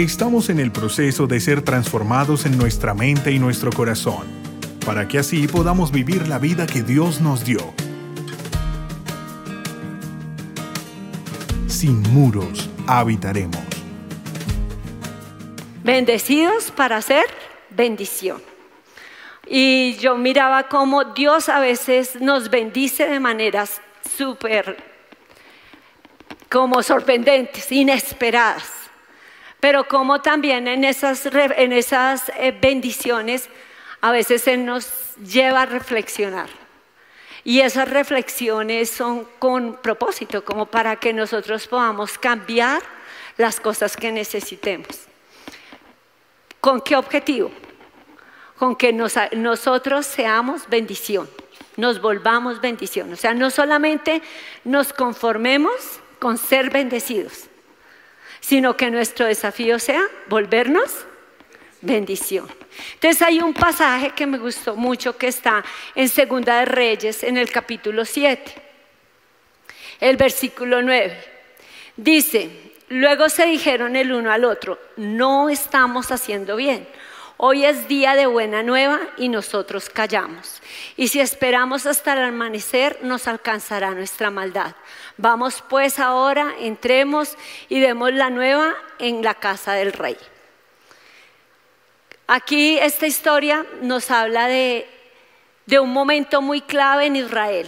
Estamos en el proceso de ser transformados en nuestra mente y nuestro corazón, para que así podamos vivir la vida que Dios nos dio. Sin muros habitaremos. Bendecidos para hacer bendición. Y yo miraba cómo Dios a veces nos bendice de maneras súper como sorprendentes, inesperadas. Pero como también en esas, en esas eh, bendiciones a veces se nos lleva a reflexionar. Y esas reflexiones son con propósito, como para que nosotros podamos cambiar las cosas que necesitemos. ¿Con qué objetivo? Con que nosotros seamos bendición, nos volvamos bendición. O sea, no solamente nos conformemos con ser bendecidos, sino que nuestro desafío sea volvernos bendición. Entonces hay un pasaje que me gustó mucho que está en Segunda de Reyes, en el capítulo 7, el versículo 9. Dice, luego se dijeron el uno al otro, no estamos haciendo bien. Hoy es día de buena nueva y nosotros callamos. Y si esperamos hasta el amanecer, nos alcanzará nuestra maldad. Vamos pues ahora, entremos y demos la nueva en la casa del rey. Aquí esta historia nos habla de, de un momento muy clave en Israel.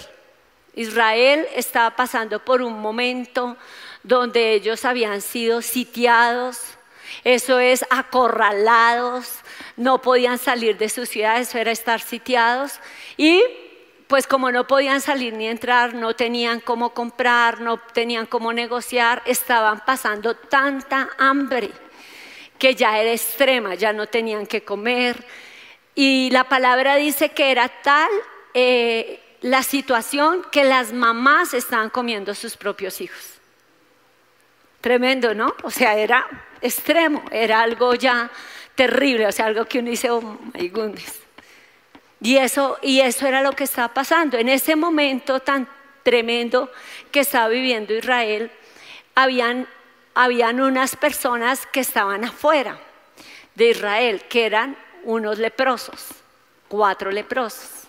Israel estaba pasando por un momento donde ellos habían sido sitiados, eso es acorralados, no podían salir de sus ciudades, eso era estar sitiados. Y pues como no podían salir ni entrar, no tenían cómo comprar, no tenían cómo negociar, estaban pasando tanta hambre que ya era extrema, ya no tenían que comer. Y la palabra dice que era tal eh, la situación que las mamás estaban comiendo sus propios hijos. Tremendo, ¿no? O sea, era extremo, era algo ya terrible, o sea, algo que uno dice, oh my goodness. Y eso, y eso era lo que estaba pasando. En ese momento tan tremendo que estaba viviendo Israel, habían, habían unas personas que estaban afuera de Israel, que eran unos leprosos, cuatro leprosos.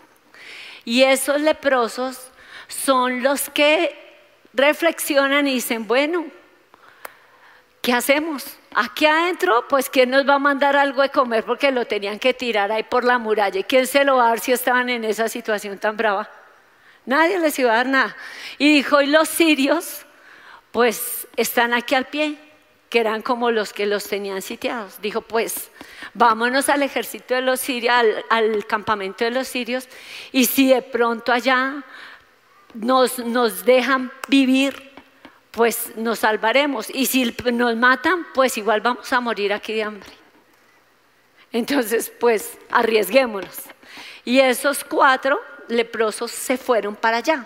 Y esos leprosos son los que reflexionan y dicen, bueno, ¿qué hacemos? Aquí adentro, pues ¿quién nos va a mandar algo de comer? Porque lo tenían que tirar ahí por la muralla. ¿Y quién se lo va a dar si estaban en esa situación tan brava? Nadie les iba a dar nada. Y dijo, y los sirios, pues están aquí al pie, que eran como los que los tenían sitiados. Dijo, pues vámonos al ejército de los sirios, al, al campamento de los sirios, y si de pronto allá nos, nos dejan vivir, pues nos salvaremos. Y si nos matan, pues igual vamos a morir aquí de hambre. Entonces, pues arriesguémonos. Y esos cuatro leprosos se fueron para allá,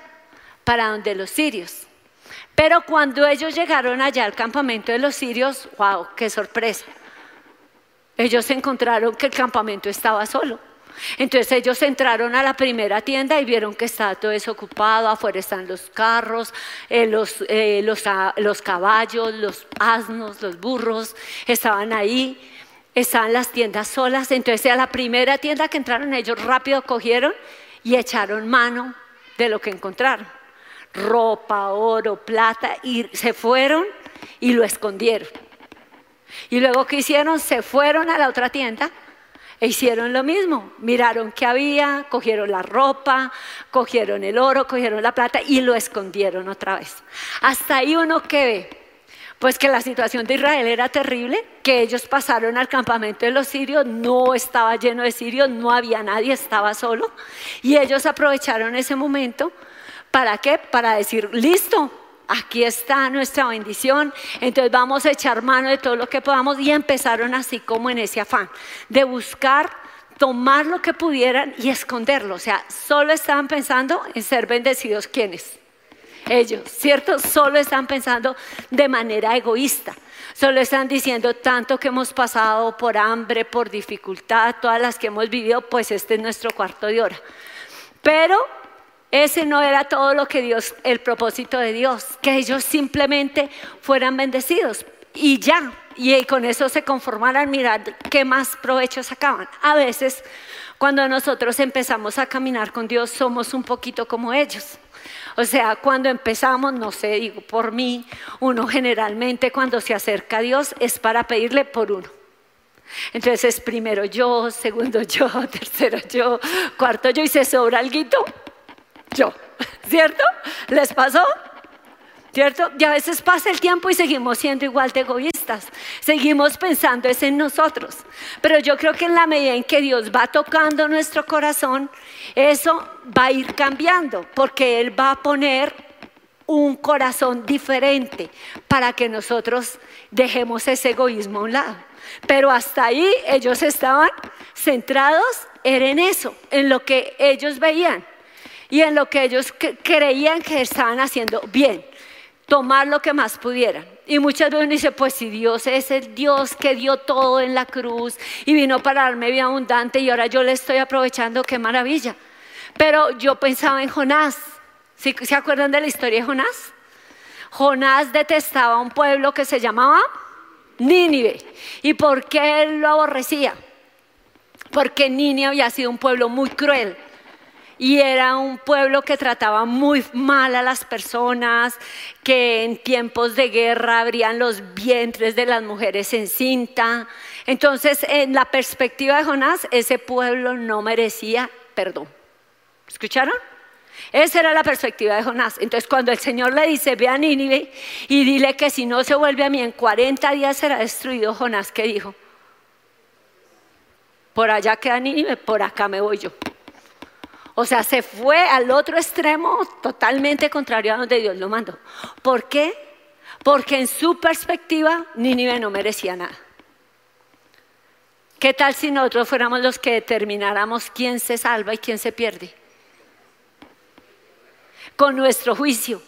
para donde los sirios. Pero cuando ellos llegaron allá al campamento de los sirios, wow, qué sorpresa. Ellos encontraron que el campamento estaba solo. Entonces ellos entraron a la primera tienda y vieron que estaba todo desocupado, afuera están los carros, eh, los, eh, ah, los caballos, los asnos, los burros, estaban ahí, estaban las tiendas solas. Entonces a la primera tienda que entraron ellos rápido cogieron y echaron mano de lo que encontraron. Ropa, oro, plata, y se fueron y lo escondieron. Y luego que hicieron, se fueron a la otra tienda e hicieron lo mismo, miraron qué había, cogieron la ropa, cogieron el oro, cogieron la plata y lo escondieron otra vez. Hasta ahí uno que ve, pues que la situación de Israel era terrible, que ellos pasaron al campamento de los sirios, no estaba lleno de sirios, no había nadie, estaba solo. Y ellos aprovecharon ese momento, ¿para qué? Para decir, listo, aquí está nuestra bendición, entonces vamos a echar mano de todo lo que podamos y empezaron así como en ese afán de buscar tomar lo que pudieran y esconderlo, o sea, solo estaban pensando en ser bendecidos quienes ellos, ¿cierto? Solo están pensando de manera egoísta. Solo están diciendo tanto que hemos pasado por hambre, por dificultad, todas las que hemos vivido, pues este es nuestro cuarto de hora. Pero ese no era todo lo que Dios, el propósito de Dios, que ellos simplemente fueran bendecidos y ya, y con eso se conformaran, mirar qué más provecho sacaban. A veces, cuando nosotros empezamos a caminar con Dios, somos un poquito como ellos. O sea, cuando empezamos, no sé, digo por mí, uno generalmente cuando se acerca a Dios es para pedirle por uno. Entonces, primero yo, segundo yo, tercero yo, cuarto yo y se sobra algo, yo, ¿cierto? ¿Les pasó? ¿Cierto? Y a veces pasa el tiempo y seguimos siendo igual de egoístas. Seguimos pensando es en nosotros. Pero yo creo que en la medida en que Dios va tocando nuestro corazón, eso va a ir cambiando, porque Él va a poner un corazón diferente para que nosotros dejemos ese egoísmo a un lado. Pero hasta ahí ellos estaban centrados en eso, en lo que ellos veían y en lo que ellos creían que estaban haciendo bien tomar lo que más pudieran. Y muchas veces dice, pues si Dios es el Dios que dio todo en la cruz y vino para darme vida abundante y ahora yo le estoy aprovechando, qué maravilla. Pero yo pensaba en Jonás. ¿Se acuerdan de la historia de Jonás? Jonás detestaba a un pueblo que se llamaba Nínive. ¿Y por qué él lo aborrecía? Porque Nínive había sido un pueblo muy cruel y era un pueblo que trataba muy mal a las personas, que en tiempos de guerra abrían los vientres de las mujeres en cinta. Entonces, en la perspectiva de Jonás, ese pueblo no merecía perdón. ¿Escucharon? Esa era la perspectiva de Jonás. Entonces, cuando el Señor le dice, ve a Nínive y dile que si no se vuelve a mí en 40 días será destruido, Jonás, ¿qué dijo? Por allá queda Nínive, por acá me voy yo. O sea, se fue al otro extremo totalmente contrario a donde Dios lo mandó. ¿Por qué? Porque en su perspectiva Nínive no merecía nada. ¿Qué tal si nosotros fuéramos los que determináramos quién se salva y quién se pierde? Con nuestro juicio,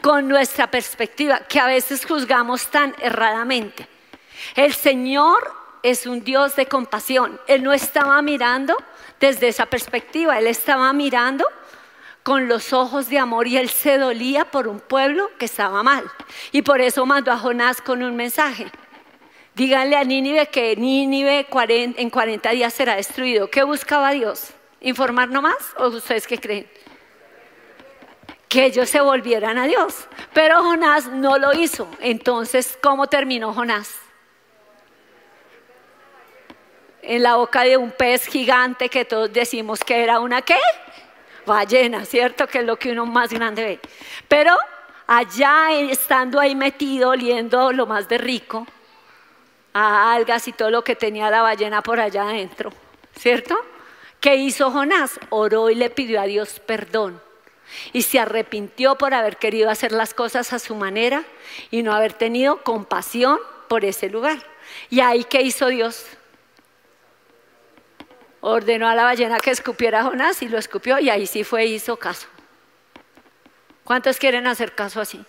con nuestra perspectiva, que a veces juzgamos tan erradamente. El Señor es un Dios de compasión. Él no estaba mirando desde esa perspectiva. Él estaba mirando con los ojos de amor y él se dolía por un pueblo que estaba mal. Y por eso mandó a Jonás con un mensaje. Díganle a Nínive que Nínive en 40 días será destruido. ¿Qué buscaba Dios? ¿Informar nomás? ¿O ustedes qué creen? Que ellos se volvieran a Dios. Pero Jonás no lo hizo. Entonces, ¿cómo terminó Jonás? En la boca de un pez gigante que todos decimos que era una qué? Ballena, ¿cierto? Que es lo que uno más grande ve. Pero allá estando ahí metido, oliendo lo más de rico, a algas y todo lo que tenía la ballena por allá adentro, ¿cierto? ¿Qué hizo Jonás? Oró y le pidió a Dios perdón. Y se arrepintió por haber querido hacer las cosas a su manera y no haber tenido compasión por ese lugar. ¿Y ahí qué hizo Dios? Ordenó a la ballena que escupiera a Jonás y lo escupió y ahí sí fue hizo caso. ¿Cuántos quieren hacer caso así?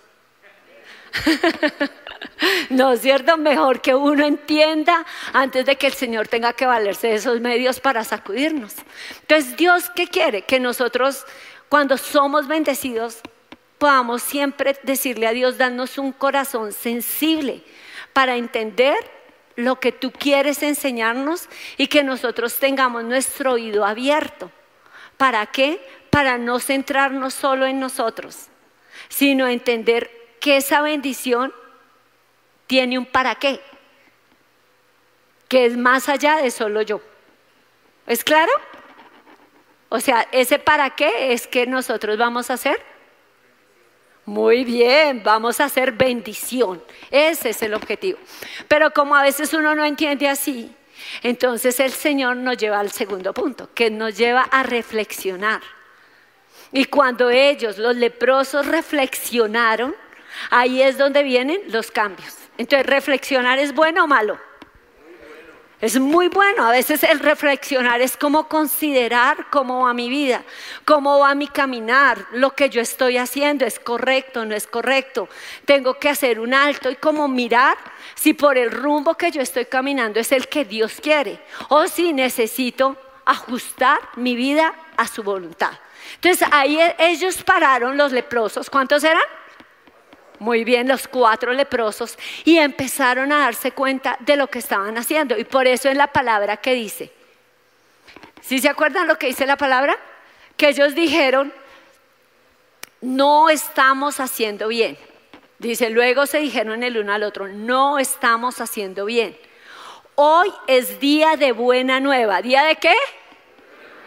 no es cierto, mejor que uno entienda antes de que el Señor tenga que valerse de esos medios para sacudirnos. Entonces, Dios, ¿qué quiere? Que nosotros, cuando somos bendecidos, podamos siempre decirle a Dios, danos un corazón sensible para entender lo que tú quieres enseñarnos y que nosotros tengamos nuestro oído abierto. ¿Para qué? Para no centrarnos solo en nosotros, sino entender que esa bendición tiene un para qué, que es más allá de solo yo. ¿Es claro? O sea, ese para qué es que nosotros vamos a hacer muy bien, vamos a hacer bendición. Ese es el objetivo. Pero como a veces uno no entiende así, entonces el Señor nos lleva al segundo punto, que nos lleva a reflexionar. Y cuando ellos, los leprosos, reflexionaron, ahí es donde vienen los cambios. Entonces, ¿reflexionar es bueno o malo? Es muy bueno, a veces el reflexionar es como considerar cómo va mi vida, cómo va mi caminar, lo que yo estoy haciendo es correcto, no es correcto. Tengo que hacer un alto y como mirar si por el rumbo que yo estoy caminando es el que Dios quiere o si necesito ajustar mi vida a su voluntad. Entonces ahí ellos pararon los leprosos, ¿cuántos eran? Muy bien, los cuatro leprosos, y empezaron a darse cuenta de lo que estaban haciendo. Y por eso en la palabra que dice, ¿sí se acuerdan lo que dice la palabra? Que ellos dijeron, no estamos haciendo bien. Dice, luego se dijeron el uno al otro, no estamos haciendo bien. Hoy es día de buena nueva. ¿Día de qué?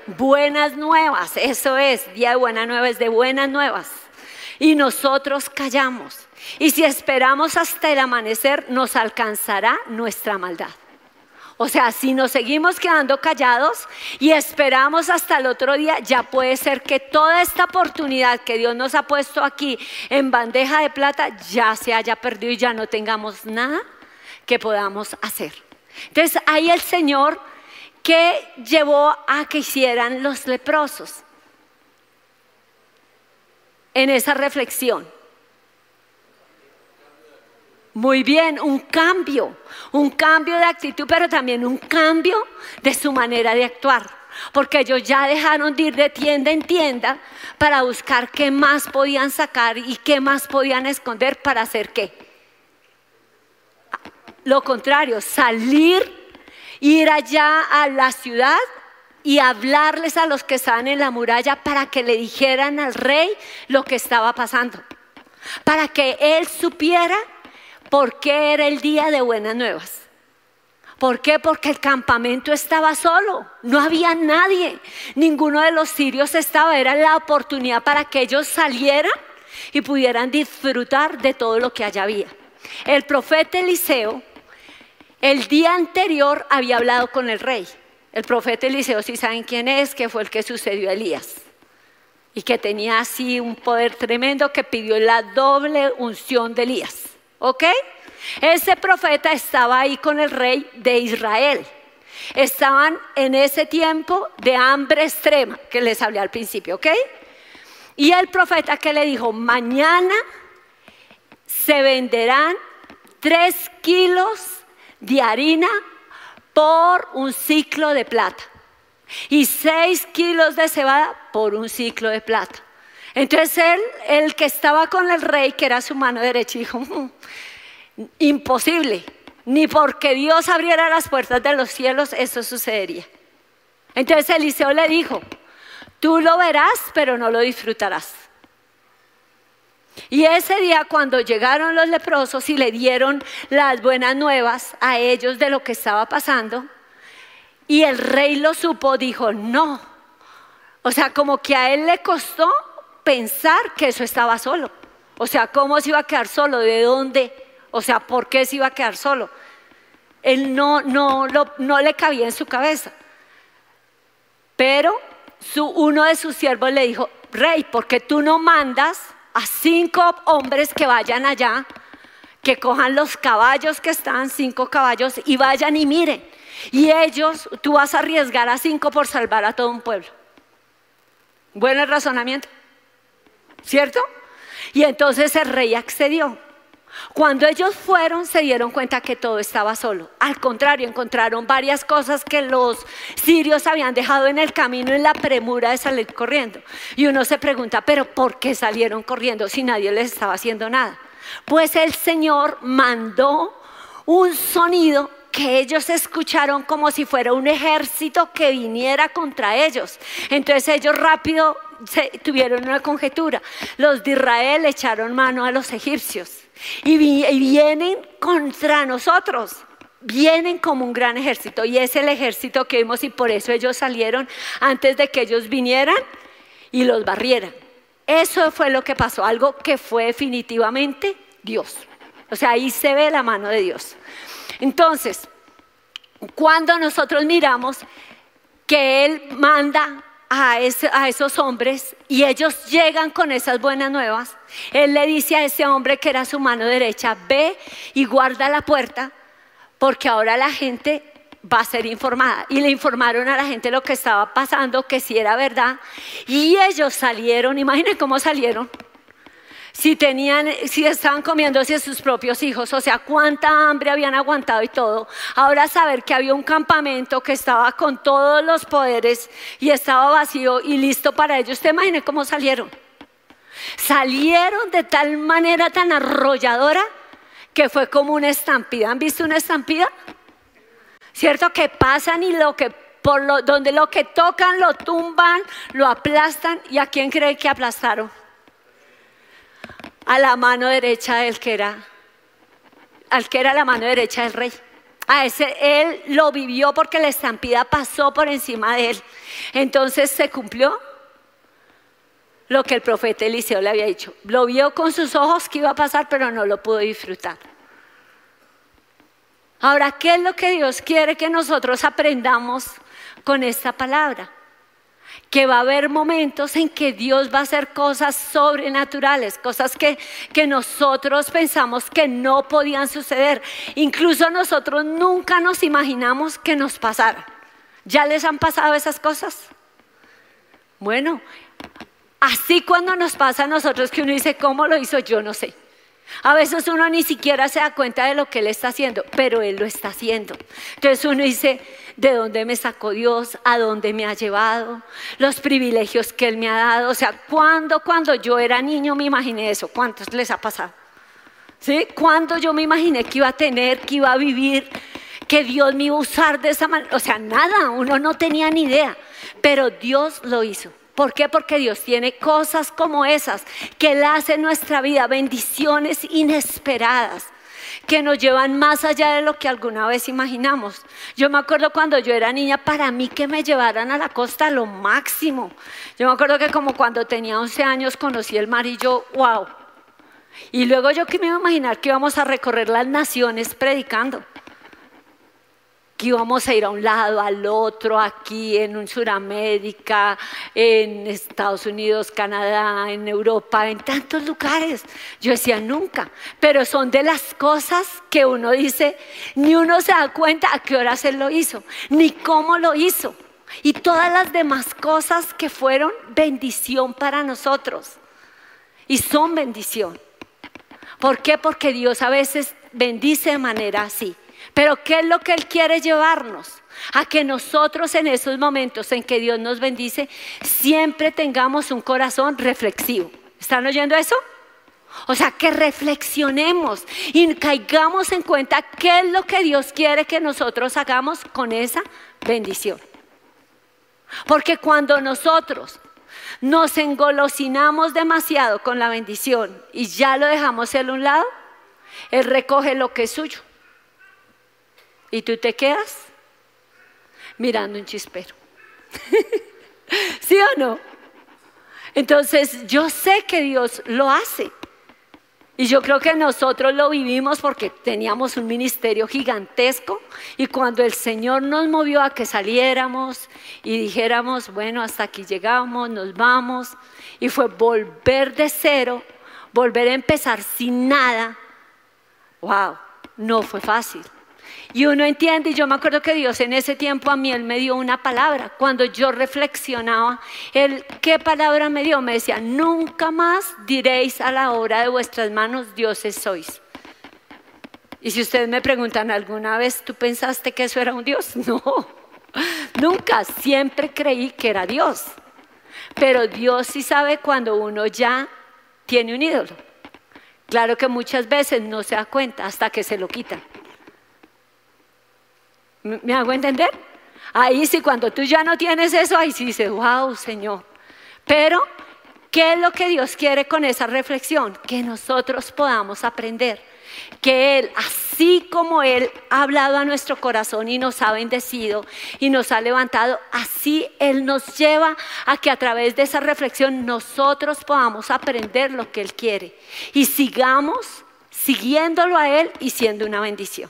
Buenas nuevas, eso es, día de buena nueva es de buenas nuevas. Y nosotros callamos. Y si esperamos hasta el amanecer, nos alcanzará nuestra maldad. O sea, si nos seguimos quedando callados y esperamos hasta el otro día, ya puede ser que toda esta oportunidad que Dios nos ha puesto aquí en bandeja de plata ya se haya perdido y ya no tengamos nada que podamos hacer. Entonces ahí el Señor que llevó a que hicieran los leprosos en esa reflexión. Muy bien, un cambio, un cambio de actitud, pero también un cambio de su manera de actuar. Porque ellos ya dejaron de ir de tienda en tienda para buscar qué más podían sacar y qué más podían esconder para hacer qué. Lo contrario, salir, ir allá a la ciudad y hablarles a los que estaban en la muralla para que le dijeran al rey lo que estaba pasando. Para que él supiera ¿Por qué era el día de buenas nuevas? ¿Por qué? Porque el campamento estaba solo, no había nadie, ninguno de los sirios estaba, era la oportunidad para que ellos salieran y pudieran disfrutar de todo lo que allá había. El profeta Eliseo, el día anterior había hablado con el rey. El profeta Eliseo, si saben quién es, que fue el que sucedió a Elías y que tenía así un poder tremendo que pidió la doble unción de Elías. ¿Ok? Ese profeta estaba ahí con el rey de Israel. Estaban en ese tiempo de hambre extrema que les hablé al principio, ¿ok? Y el profeta que le dijo, mañana se venderán tres kilos de harina por un ciclo de plata y seis kilos de cebada por un ciclo de plata. Entonces él, el que estaba con el rey, que era su mano derecha, dijo, mm, imposible, ni porque Dios abriera las puertas de los cielos eso sucedería. Entonces Eliseo le dijo, tú lo verás, pero no lo disfrutarás. Y ese día cuando llegaron los leprosos y le dieron las buenas nuevas a ellos de lo que estaba pasando, y el rey lo supo, dijo, no. O sea, como que a él le costó pensar que eso estaba solo. O sea, ¿cómo se iba a quedar solo? ¿De dónde? O sea, ¿por qué se iba a quedar solo? Él no, no, no le cabía en su cabeza. Pero su, uno de sus siervos le dijo, rey, ¿por qué tú no mandas a cinco hombres que vayan allá, que cojan los caballos que están, cinco caballos, y vayan y miren? Y ellos, tú vas a arriesgar a cinco por salvar a todo un pueblo. Buen razonamiento. ¿Cierto? Y entonces el rey accedió. Cuando ellos fueron se dieron cuenta que todo estaba solo. Al contrario, encontraron varias cosas que los sirios habían dejado en el camino en la premura de salir corriendo. Y uno se pregunta, pero ¿por qué salieron corriendo si nadie les estaba haciendo nada? Pues el Señor mandó un sonido que ellos escucharon como si fuera un ejército que viniera contra ellos. Entonces ellos rápido tuvieron una conjetura. Los de Israel echaron mano a los egipcios y, vienen contra nosotros. Vienen como un gran ejército y es el ejército que vimos y por eso ellos salieron antes de que ellos vinieran y los barrieran. Eso fue lo que pasó, algo que fue definitivamente Dios. O sea, ahí se ve la mano de Dios. Entonces, cuando nosotros miramos que Él manda a, esos hombres y ellos llegan con esas buenas nuevas, Él le dice a ese hombre que era su mano derecha, ve y guarda la puerta porque ahora la gente va a ser informada. Y le informaron a la gente lo que estaba pasando, que si era verdad. Y ellos salieron, imaginen cómo salieron si tenían, si estaban comiéndose sus propios hijos, o sea, cuánta hambre habían aguantado y todo. Ahora saber que había un campamento que estaba con todos los poderes y estaba vacío y listo para ellos. ¿Usted imagine cómo salieron? salieron de tal manera tan arrolladora que fue como una estampida. ¿Han visto una estampida? ¿Cierto? Que pasan y lo que por lo, donde lo que tocan lo tumban, lo aplastan. ¿Y a quién cree que aplastaron? A la mano derecha del que era, al que era la mano derecha del rey. A ese él lo vivió porque la estampida pasó por encima de él. Entonces se cumplió lo que el profeta Eliseo le había dicho. Lo vio con sus ojos que iba a pasar, pero no lo pudo disfrutar. Ahora, ¿qué es lo que Dios quiere que nosotros aprendamos con esta palabra? Que va a haber momentos en que Dios va a hacer cosas sobrenaturales, cosas que, que nosotros pensamos que no podían suceder. Incluso nosotros nunca nos imaginamos que nos pasara. ¿Ya les han pasado esas cosas? Bueno, Así cuando nos pasa a nosotros que uno dice, ¿cómo lo hizo? Yo no sé. A veces uno ni siquiera se da cuenta de lo que él está haciendo, pero él lo está haciendo. Entonces uno dice, ¿de dónde me sacó Dios? ¿A dónde me ha llevado? Los privilegios que él me ha dado. O sea, ¿cuándo, cuando yo era niño me imaginé eso? ¿Cuántos les ha pasado? ¿Sí? ¿Cuándo yo me imaginé que iba a tener, que iba a vivir, que Dios me iba a usar de esa manera? O sea, nada, uno no tenía ni idea, pero Dios lo hizo. ¿Por qué? Porque Dios tiene cosas como esas que Él hace en nuestra vida, bendiciones inesperadas que nos llevan más allá de lo que alguna vez imaginamos. Yo me acuerdo cuando yo era niña, para mí que me llevaran a la costa lo máximo. Yo me acuerdo que como cuando tenía 11 años conocí el mar y yo, wow. Y luego yo que me iba a imaginar que íbamos a recorrer las naciones predicando que íbamos a ir a un lado, al otro, aquí en Sudamérica, en Estados Unidos, Canadá, en Europa, en tantos lugares. Yo decía nunca, pero son de las cosas que uno dice, ni uno se da cuenta a qué hora se lo hizo, ni cómo lo hizo. Y todas las demás cosas que fueron bendición para nosotros. Y son bendición. ¿Por qué? Porque Dios a veces bendice de manera así. Pero ¿qué es lo que Él quiere llevarnos? A que nosotros en esos momentos en que Dios nos bendice, siempre tengamos un corazón reflexivo. ¿Están oyendo eso? O sea, que reflexionemos y caigamos en cuenta qué es lo que Dios quiere que nosotros hagamos con esa bendición. Porque cuando nosotros nos engolosinamos demasiado con la bendición y ya lo dejamos en un lado, Él recoge lo que es suyo. Y tú te quedas mirando un chispero. ¿Sí o no? Entonces yo sé que Dios lo hace. Y yo creo que nosotros lo vivimos porque teníamos un ministerio gigantesco y cuando el Señor nos movió a que saliéramos y dijéramos, bueno, hasta aquí llegamos, nos vamos, y fue volver de cero, volver a empezar sin nada, wow, no fue fácil. Y uno entiende, y yo me acuerdo que Dios en ese tiempo a mí, Él me dio una palabra. Cuando yo reflexionaba, Él, ¿qué palabra me dio? Me decía, nunca más diréis a la obra de vuestras manos, dioses sois. Y si ustedes me preguntan, ¿alguna vez tú pensaste que eso era un Dios? No, nunca, siempre creí que era Dios. Pero Dios sí sabe cuando uno ya tiene un ídolo. Claro que muchas veces no se da cuenta hasta que se lo quita. ¿Me hago entender? Ahí sí, cuando tú ya no tienes eso, ahí sí dices, wow, Señor. Pero, ¿qué es lo que Dios quiere con esa reflexión? Que nosotros podamos aprender que Él, así como Él ha hablado a nuestro corazón y nos ha bendecido y nos ha levantado, así Él nos lleva a que a través de esa reflexión nosotros podamos aprender lo que Él quiere y sigamos siguiéndolo a Él y siendo una bendición.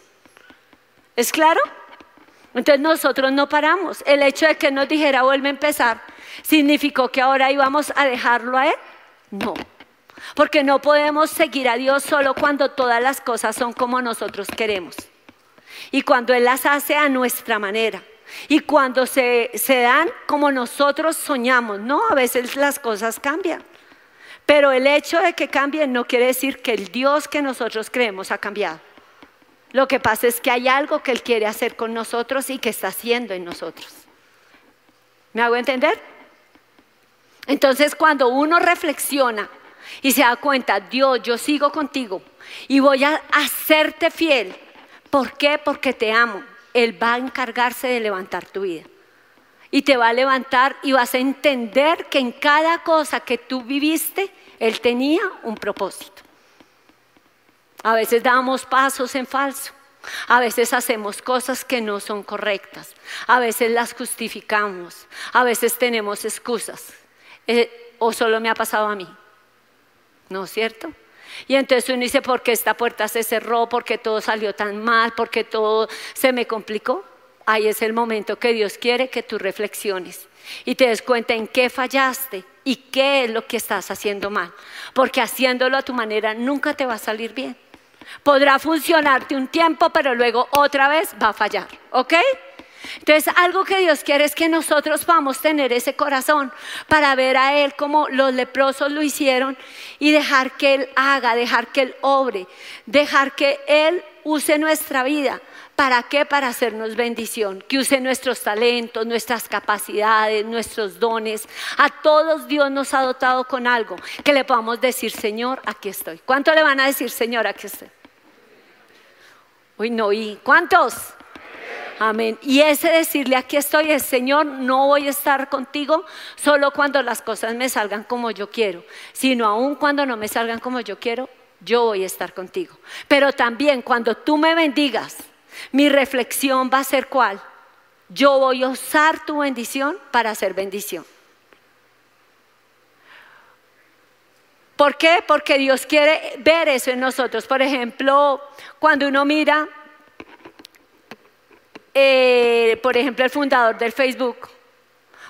¿Es claro? Entonces nosotros no paramos. El hecho de que nos dijera vuelve a empezar, ¿significó que ahora íbamos a dejarlo a Él? No. Porque no podemos seguir a Dios solo cuando todas las cosas son como nosotros queremos. Y cuando Él las hace a nuestra manera. Y cuando se, se dan como nosotros soñamos. No, a veces las cosas cambian. Pero el hecho de que cambien no quiere decir que el Dios que nosotros creemos ha cambiado. Lo que pasa es que hay algo que Él quiere hacer con nosotros y que está haciendo en nosotros. ¿Me hago entender? Entonces cuando uno reflexiona y se da cuenta, Dios, yo sigo contigo y voy a hacerte fiel. ¿Por qué? Porque te amo. Él va a encargarse de levantar tu vida. Y te va a levantar y vas a entender que en cada cosa que tú viviste, Él tenía un propósito. A veces damos pasos en falso. A veces hacemos cosas que no son correctas. A veces las justificamos. A veces tenemos excusas. Eh, ¿O solo me ha pasado a mí? ¿No es cierto? Y entonces uno dice, ¿por qué esta puerta se cerró? ¿Por qué todo salió tan mal? ¿Por qué todo se me complicó? Ahí es el momento que Dios quiere que tú reflexiones y te des cuenta en qué fallaste y qué es lo que estás haciendo mal. Porque haciéndolo a tu manera nunca te va a salir bien. Podrá funcionarte un tiempo, pero luego otra vez va a fallar. ¿Ok? Entonces, algo que Dios quiere es que nosotros podamos tener ese corazón para ver a Él como los leprosos lo hicieron y dejar que Él haga, dejar que Él obre, dejar que Él use nuestra vida. ¿Para qué? Para hacernos bendición, que use nuestros talentos, nuestras capacidades, nuestros dones. A todos Dios nos ha dotado con algo que le podamos decir, Señor, aquí estoy. ¿Cuánto le van a decir, Señor, aquí estoy? Uy, no, ¿y cuántos? Amén. Y ese decirle aquí estoy es, Señor, no voy a estar contigo solo cuando las cosas me salgan como yo quiero, sino aún cuando no me salgan como yo quiero, yo voy a estar contigo. Pero también cuando tú me bendigas, mi reflexión va a ser cuál. Yo voy a usar tu bendición para hacer bendición. ¿Por qué? Porque Dios quiere ver eso en nosotros. Por ejemplo, cuando uno mira eh, por ejemplo, el fundador del Facebook,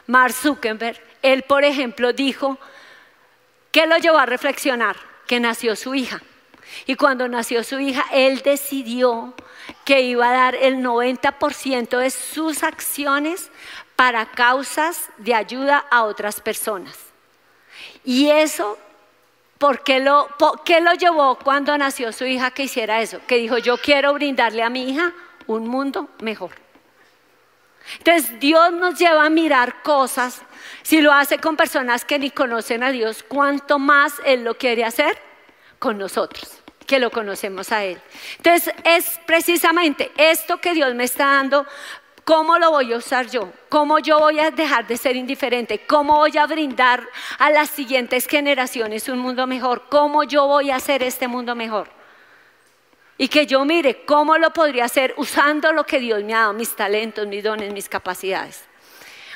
Mark Zuckerberg, él, por ejemplo, dijo, ¿qué lo llevó a reflexionar? Que nació su hija. Y cuando nació su hija, él decidió que iba a dar el 90% de sus acciones para causas de ayuda a otras personas. Y eso, ¿por qué lo, por lo llevó cuando nació su hija que hiciera eso? Que dijo, yo quiero brindarle a mi hija un mundo mejor. Entonces Dios nos lleva a mirar cosas, si lo hace con personas que ni conocen a Dios, ¿cuánto más Él lo quiere hacer con nosotros, que lo conocemos a Él. Entonces es precisamente esto que Dios me está dando ¿Cómo lo voy a usar yo? ¿Cómo yo voy a dejar de ser indiferente? ¿Cómo voy a brindar a las siguientes generaciones un mundo mejor? ¿Cómo yo voy a hacer este mundo mejor? Y que yo mire cómo lo podría hacer usando lo que Dios me ha dado, mis talentos, mis dones, mis capacidades.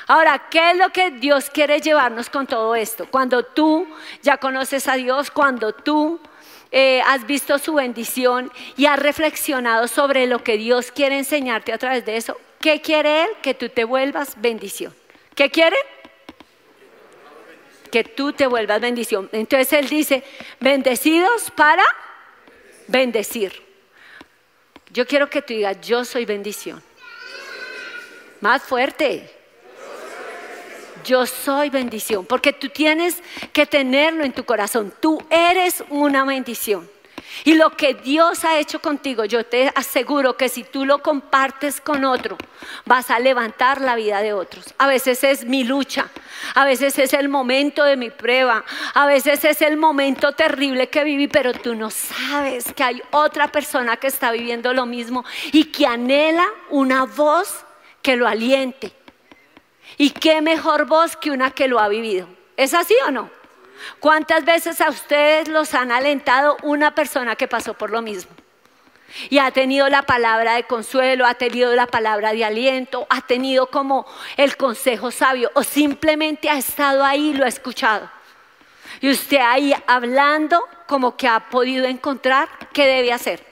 Ahora, ¿qué es lo que Dios quiere llevarnos con todo esto? Cuando tú ya conoces a Dios, cuando tú eh, has visto su bendición y has reflexionado sobre lo que Dios quiere enseñarte a través de eso, ¿qué quiere Él? Que tú te vuelvas bendición. ¿Qué quiere? Que tú te vuelvas bendición. Entonces Él dice, bendecidos para bendecir. Yo quiero que tú digas, yo soy bendición. Más fuerte. Yo soy bendición, porque tú tienes que tenerlo en tu corazón. Tú eres una bendición. Y lo que Dios ha hecho contigo, yo te aseguro que si tú lo compartes con otro, vas a levantar la vida de otros. A veces es mi lucha, a veces es el momento de mi prueba, a veces es el momento terrible que viví, pero tú no sabes que hay otra persona que está viviendo lo mismo y que anhela una voz que lo aliente. Y qué mejor voz que una que lo ha vivido. ¿Es así o no? ¿Cuántas veces a ustedes los han alentado una persona que pasó por lo mismo? Y ha tenido la palabra de consuelo, ha tenido la palabra de aliento, ha tenido como el consejo sabio o simplemente ha estado ahí y lo ha escuchado. Y usted ahí hablando como que ha podido encontrar qué debe hacer.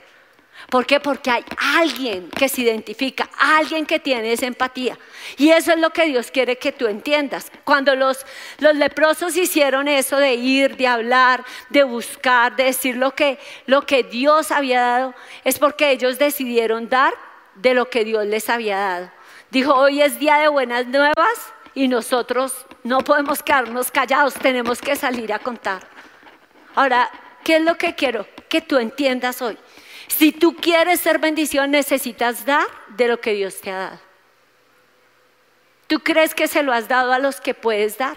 ¿Por qué? Porque hay alguien que se identifica, alguien que tiene esa empatía. Y eso es lo que Dios quiere que tú entiendas. Cuando los, los leprosos hicieron eso de ir, de hablar, de buscar, de decir lo que, lo que Dios había dado, es porque ellos decidieron dar de lo que Dios les había dado. Dijo, hoy es día de buenas nuevas y nosotros no podemos quedarnos callados, tenemos que salir a contar. Ahora, ¿qué es lo que quiero que tú entiendas hoy? Si tú quieres ser bendición, necesitas dar de lo que Dios te ha dado. ¿Tú crees que se lo has dado a los que puedes dar?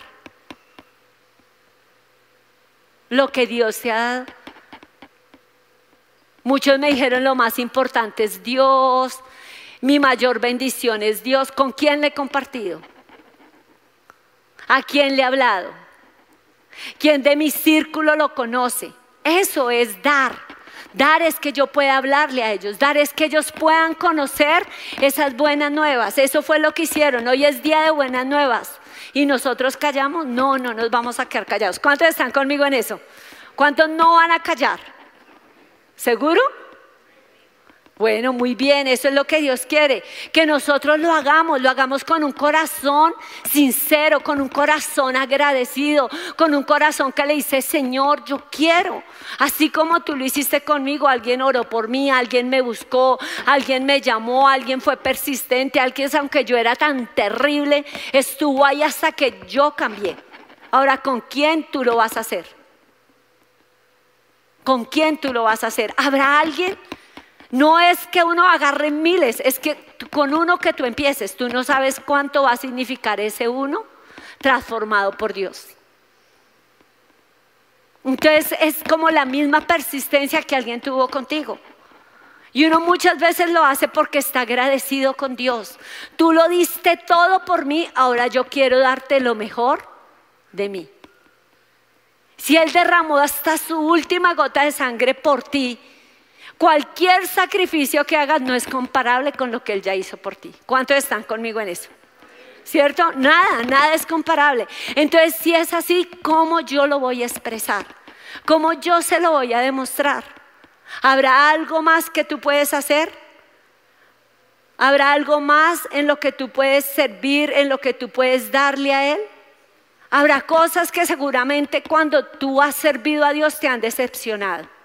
lo que Dios te ha dado. Muchos me dijeron lo más importante es Dios, mi mayor bendición es Dios. ¿Con quién le he compartido? ¿A quién le he hablado? ¿Quién de mi círculo lo conoce? Eso es dar. Dar es que yo pueda hablarle a ellos, dar es que ellos puedan conocer esas buenas nuevas. Eso fue lo que hicieron. Hoy es día de buenas nuevas. Y nosotros callamos, no, no nos vamos a quedar callados. ¿Cuántos están conmigo en eso? ¿Cuántos no van a callar? ¿Seguro? Bueno, muy bien, eso es lo que Dios quiere, que nosotros lo hagamos, lo hagamos con un corazón sincero, con un corazón agradecido, con un corazón que le dice, Señor, yo quiero, así como tú lo hiciste conmigo, alguien oró por mí, alguien me buscó, alguien me llamó, alguien fue persistente, alguien, aunque yo era tan terrible, estuvo ahí hasta que yo cambié. Ahora, ¿con quién tú lo vas a hacer? ¿Con quién tú lo vas a hacer? ¿Habrá alguien? No es que uno agarre miles, es que con uno que tú empieces, tú no sabes cuánto va a significar ese uno transformado por Dios. Entonces es como la misma persistencia que alguien tuvo contigo. Y uno muchas veces lo hace porque está agradecido con Dios. Tú lo diste todo por mí, ahora yo quiero darte lo mejor de mí. Si Él derramó hasta su última gota de sangre por ti, Cualquier sacrificio que hagas no es comparable con lo que Él ya hizo por ti. ¿Cuántos están conmigo en eso? ¿Cierto? Nada, nada es comparable. Entonces, si es así, ¿cómo yo lo voy a expresar? ¿Cómo yo se lo voy a demostrar? ¿Habrá algo más que tú puedes hacer? ¿Habrá algo más en lo que tú puedes servir, en lo que tú puedes darle a Él? Habrá cosas que seguramente cuando tú has servido a Dios te han decepcionado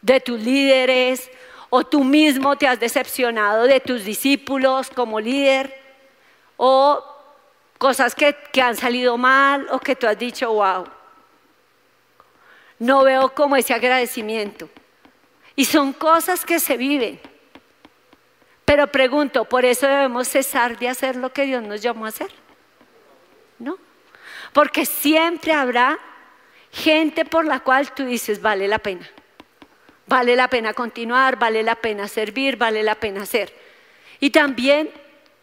de tus líderes o tú mismo te has decepcionado de tus discípulos como líder o cosas que, han salido mal o que tú has dicho, wow, no veo como ese agradecimiento. Y son cosas que se viven. Pero pregunto, ¿por eso debemos cesar de hacer lo que Dios nos llamó a hacer? No. Porque siempre habrá gente por la cual tú dices, vale la pena. Vale la pena continuar, vale la pena servir, vale la pena hacer. Y también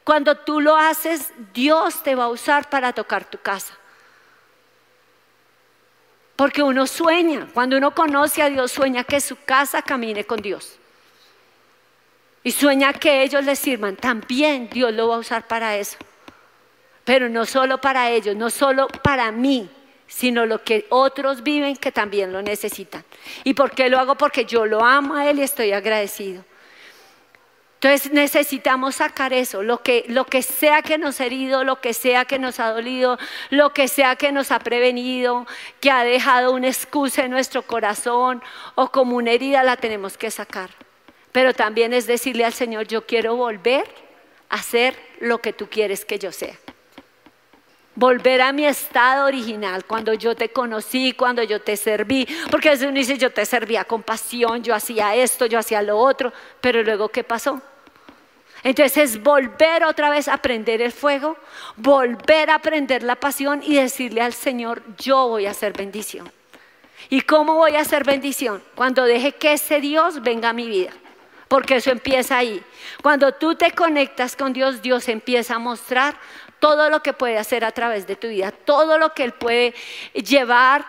cuando tú lo haces, Dios te va a usar para tocar tu casa. Porque uno sueña, cuando uno conoce a Dios, sueña que su casa camine con Dios. Y sueña que ellos le sirvan. También Dios lo va a usar para eso. Pero no solo para ellos, no solo para mí, sino lo que otros viven que también lo necesitan. ¿Y por qué lo hago? Porque yo lo amo a Él y estoy agradecido. Entonces necesitamos sacar eso, lo que, lo que sea que nos ha herido, lo que sea que nos ha dolido, lo que sea que nos ha prevenido, que ha dejado una excusa en nuestro corazón o como una herida, la tenemos que sacar. Pero también es decirle al Señor, yo quiero volver a ser lo que tú quieres que yo sea volver a mi estado original, cuando yo te conocí, cuando yo te serví, porque a veces uno dice, yo te servía con pasión, yo hacía esto, yo hacía lo otro, pero luego, ¿qué pasó? Entonces es volver otra vez a prender el fuego, volver a prender la pasión y decirle al Señor, yo voy a hacer bendición. ¿Y cómo voy a hacer bendición? Cuando deje que ese Dios venga a mi vida. Porque eso empieza ahí. Cuando tú te conectas con Dios, Dios empieza a mostrar todo lo que puede hacer a través de tu vida, todo lo que Él puede llevar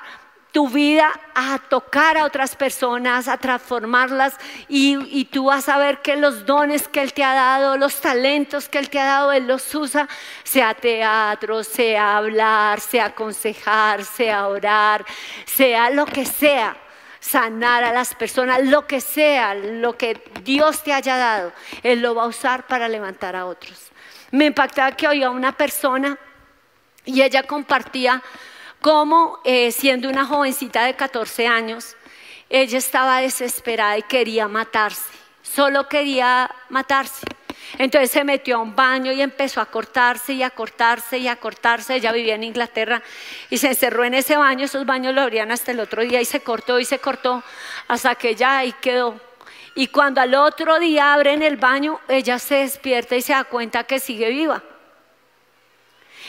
tu vida a tocar a otras personas, a transformarlas y, tú vas a ver que los dones que Él te ha dado, los talentos que Él te ha dado, Él los usa, sea teatro, sea hablar, sea aconsejar, sea orar, sea lo que sea sanar a las personas, lo que sea, lo que Dios te haya dado, Él lo va a usar para levantar a otros. Me impactaba que oía una persona y ella compartía cómo eh, siendo una jovencita de 14 años, ella estaba desesperada y quería matarse, solo quería matarse. Entonces se metió a un baño y empezó a cortarse y a cortarse y a cortarse. Ella vivía en Inglaterra y se encerró en ese baño. Esos baños lo abrían hasta el otro día y se cortó y se cortó hasta que ya ahí quedó. Y cuando al otro día abren el baño, ella se despierta y se da cuenta que sigue viva.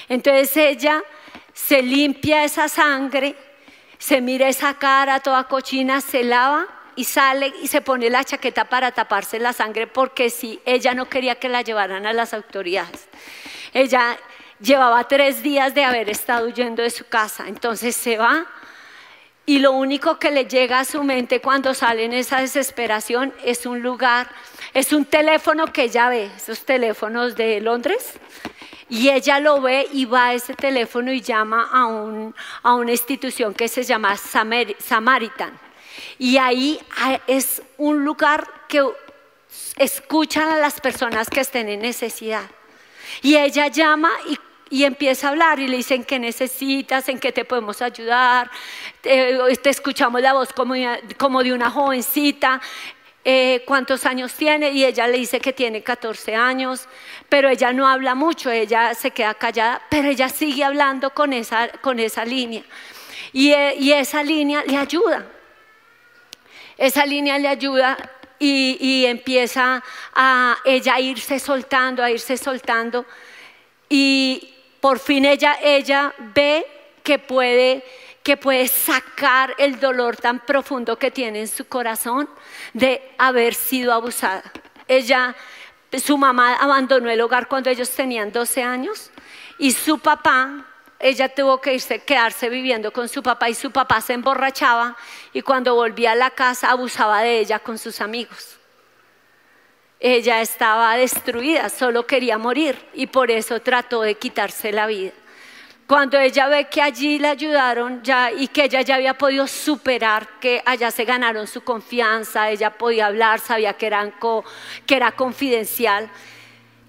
Entonces ella se limpia esa sangre, se mira esa cara toda cochina, se lava y sale y se pone la chaqueta para taparse la sangre porque si ella no quería que la llevaran a las autoridades. Ella llevaba tres días de haber estado huyendo de su casa, entonces se va y lo único que le llega a su mente cuando sale en esa desesperación es un lugar, es un teléfono que ella ve, esos teléfonos de Londres, y ella lo ve y va a ese teléfono y llama a, un, a una institución que se llama Samaritan. Y ahí es un lugar que escuchan a las personas que estén en necesidad. Y ella llama y, empieza a hablar y le dicen qué necesitas, en qué te podemos ayudar. te escuchamos la voz como, como de una jovencita. Eh, cuántos años tiene y ella le dice que tiene 14 años, pero ella no habla mucho, ella se queda callada, pero ella sigue hablando con esa, con esa línea. Y, eh, y esa línea le ayuda, esa línea le ayuda y, y, empieza a ella irse soltando, a irse soltando. Y por fin ella, ella ve que puede que puede sacar el dolor tan profundo que tiene en su corazón de haber sido abusada. Ella, su mamá abandonó el hogar cuando ellos tenían 12 años y su papá, ella tuvo que irse, quedarse viviendo con su papá y su papá se emborrachaba y cuando volvía a la casa abusaba de ella con sus amigos. Ella estaba destruida, solo quería morir y por eso trató de quitarse la vida. Cuando ella ve que allí le ayudaron ya y que ella ya había podido superar, que allá se ganaron su confianza, ella podía hablar, sabía que, que era confidencial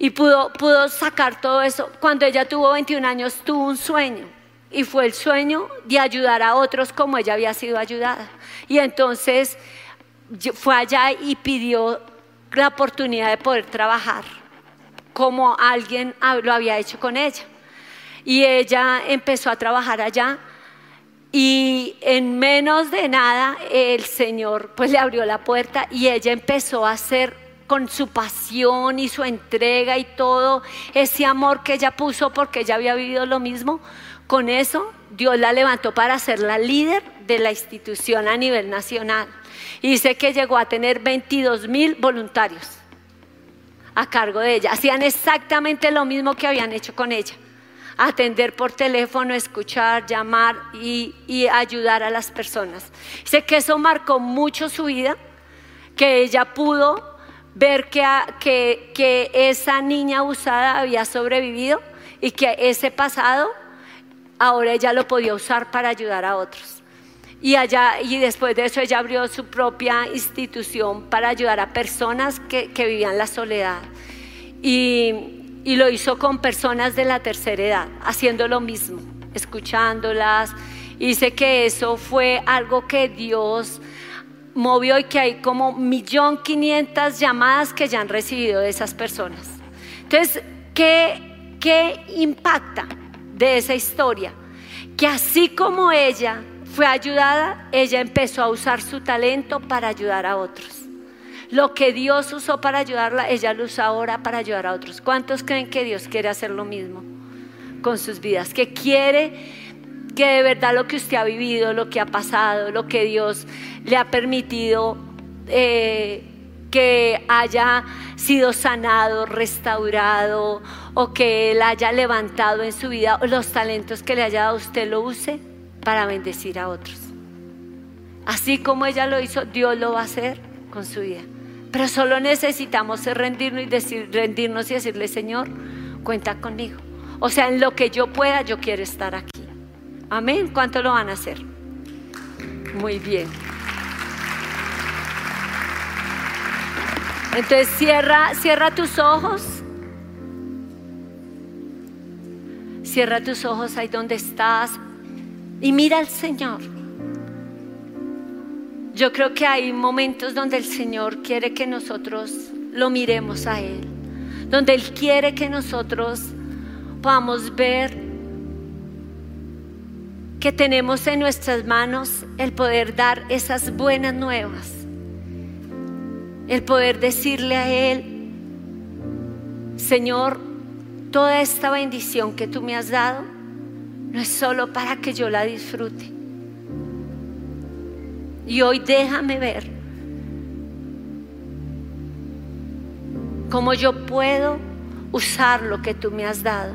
y pudo, pudo sacar todo eso. Cuando ella tuvo 21 años tuvo un sueño y fue el sueño de ayudar a otros como ella había sido ayudada. Y entonces fue allá y pidió la oportunidad de poder trabajar como alguien lo había hecho con ella. Y ella empezó a trabajar allá y en menos de nada el Señor pues le abrió la puerta y ella empezó a hacer con su pasión y su entrega y todo ese amor que ella puso porque ella había vivido lo mismo, con eso Dios la levantó para ser la líder de la institución a nivel nacional. Y dice que llegó a tener 22 mil voluntarios a cargo de ella. Hacían exactamente lo mismo que habían hecho con ella atender por teléfono, escuchar, llamar y, ayudar a las personas. Sé que eso marcó mucho su vida, que ella pudo ver que, que, que esa niña abusada había sobrevivido y que ese pasado ahora ella lo podía usar para ayudar a otros. Y allá, y después de eso ella abrió su propia institución para ayudar a personas que, que vivían la soledad. Y, y lo hizo con personas de la tercera edad, haciendo lo mismo, escuchándolas. Y sé que eso fue algo que Dios movió y que hay como millón quinientas llamadas que ya han recibido de esas personas. Entonces, ¿qué, ¿qué impacta de esa historia? Que así como ella fue ayudada, ella empezó a usar su talento para ayudar a otros. Lo que Dios usó para ayudarla, ella lo usa ahora para ayudar a otros. ¿Cuántos creen que Dios quiere hacer lo mismo con sus vidas? Que quiere que de verdad lo que usted ha vivido, lo que ha pasado, lo que Dios le ha permitido eh, que haya sido sanado, restaurado o que Él haya levantado en su vida, los talentos que le haya dado, usted lo use para bendecir a otros. Así como ella lo hizo, Dios lo va a hacer con su vida. Pero solo necesitamos rendirnos y, decir, rendirnos y decirle, Señor, cuenta conmigo. O sea, en lo que yo pueda, yo quiero estar aquí. Amén. ¿Cuánto lo van a hacer? Muy bien. Entonces cierra, cierra tus ojos. Cierra tus ojos ahí donde estás y mira al Señor. Yo creo que hay momentos donde el Señor quiere que nosotros lo miremos a Él, donde Él quiere que nosotros podamos ver que tenemos en nuestras manos el poder dar esas buenas nuevas, el poder decirle a Él, Señor, toda esta bendición que tú me has dado no es solo para que yo la disfrute, Y hoy déjame ver cómo yo puedo usar lo que tú me has dado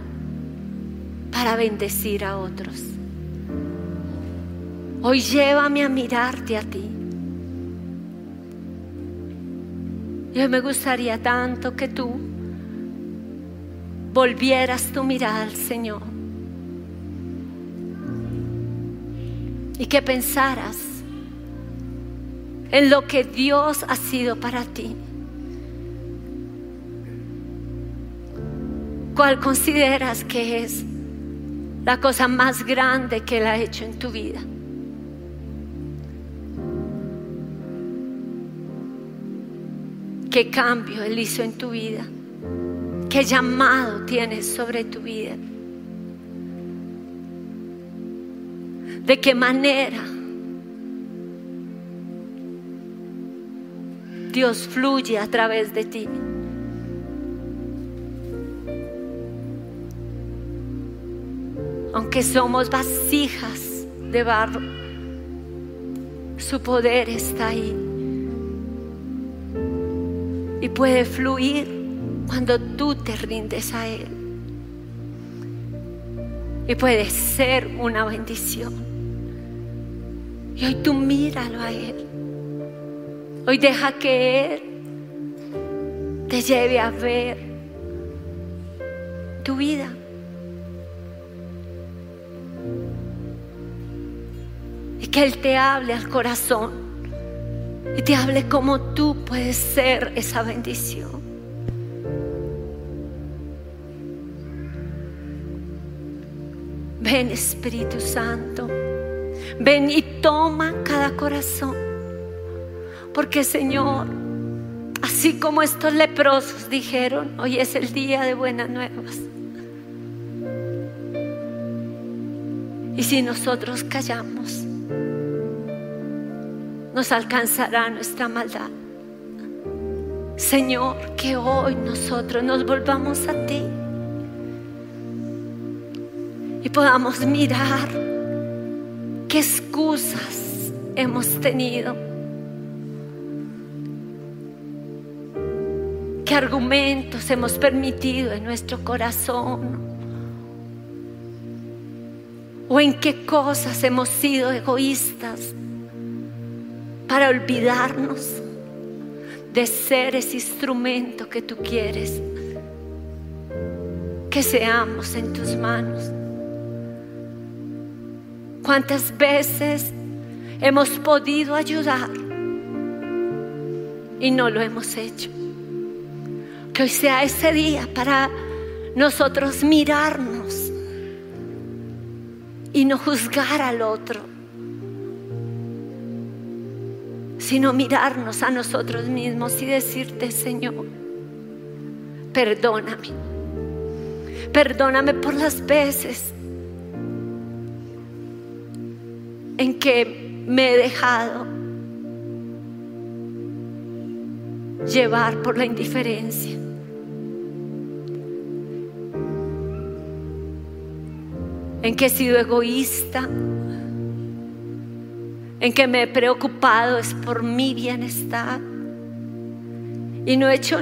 para bendecir a otros. Hoy llévame a mirarte a ti. Y hoy me gustaría tanto que tú volvieras tu mirada al Señor y que pensaras en lo que Dios ha sido para ti. ¿Cuál consideras que es la cosa más grande que Él ha hecho en tu vida? ¿Qué cambio Él hizo en tu vida? ¿Qué llamado tienes sobre tu vida? ¿De qué manera Dios fluye a través de ti? aunque somos vasijas de barro, su poder está ahí. Y puede fluir cuando tú te rindes a Él. Y puede ser una bendición. Y hoy tú míralo a Él. Hoy deja que Él te lleve a ver tu vida. que Él te hable al corazón y te hable como tú puedes ser esa bendición. Ven Espíritu Santo, ven y toma cada corazón. Porque Señor, así como estos leprosos dijeron, hoy es el día de buenas nuevas. Y si nosotros callamos, nos alcanzará nuestra maldad. Señor, que hoy nosotros nos volvamos a ti y podamos mirar qué excusas hemos tenido, qué argumentos hemos permitido en nuestro corazón o en qué cosas hemos sido egoístas para olvidarnos de ser ese instrumento que tú quieres que seamos en tus manos. ¿Cuántas veces hemos podido ayudar y no lo hemos hecho? Que hoy sea ese día para nosotros mirarnos y no juzgar al otro sino mirarnos a nosotros mismos y decirte, Señor, perdóname. Perdóname por las veces en que me he dejado llevar por la indiferencia. En que he sido egoísta, en que me he preocupado es por mi bienestar y no he hecho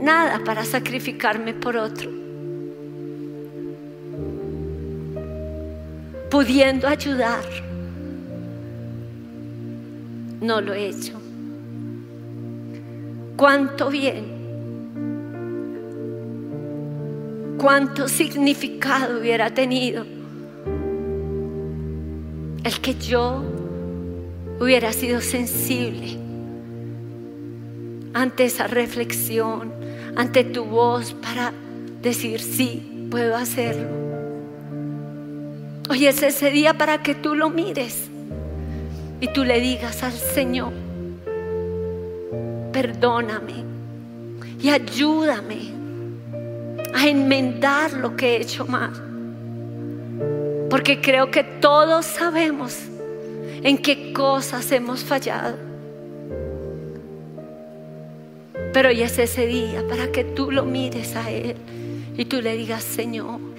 nada para sacrificarme por otro. Pudiendo ayudar, no lo he hecho. Cuánto bien, cuánto significado hubiera tenido el que yo hubiera sido sensible ante esa reflexión, ante tu voz para decir, sí, puedo hacerlo. Hoy es ese día para que tú lo mires y tú le digas al Señor, perdóname y ayúdame a enmendar lo que he hecho mal. Porque creo que todos sabemos en qué cosas hemos fallado. Pero hoy es ese día para que tú lo mires a Él y tú le digas, Señor,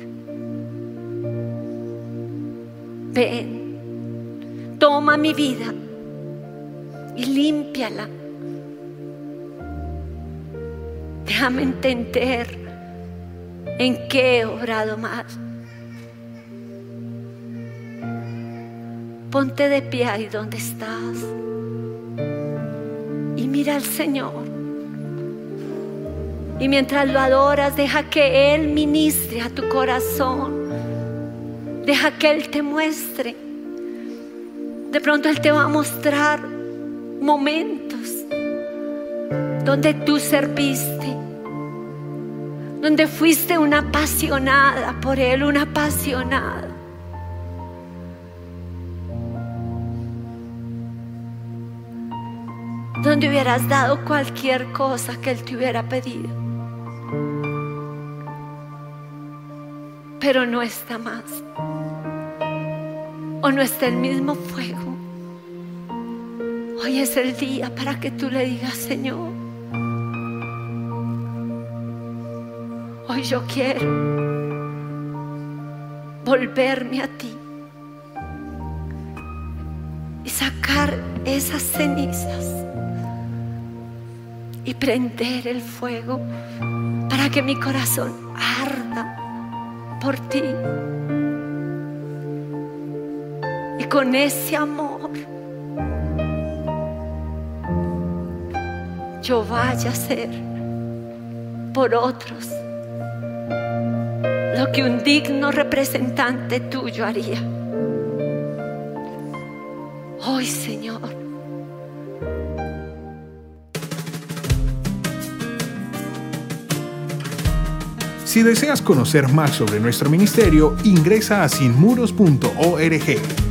ven, toma mi vida y límpiala. Déjame entender en qué he obrado mal. Ponte de pie ahí donde estás y mira al Señor. Y mientras lo adoras, deja que Él ministre a tu corazón. Deja que Él te muestre. De pronto Él te va a mostrar momentos donde tú serviste, donde fuiste una apasionada por Él, una apasionada. Donde hubieras dado cualquier cosa que Él te hubiera pedido. Pero no está más. No está el mismo fuego. Hoy es el día para que tú le digas, Señor, hoy yo quiero volverme a ti y sacar esas cenizas y prender el fuego para que mi corazón arda por ti. Con ese amor yo vaya a ser por otros lo que un digno representante tuyo haría. Hoy, Señor. Si deseas conocer más sobre nuestro ministerio, ingresa a sinmuros.org.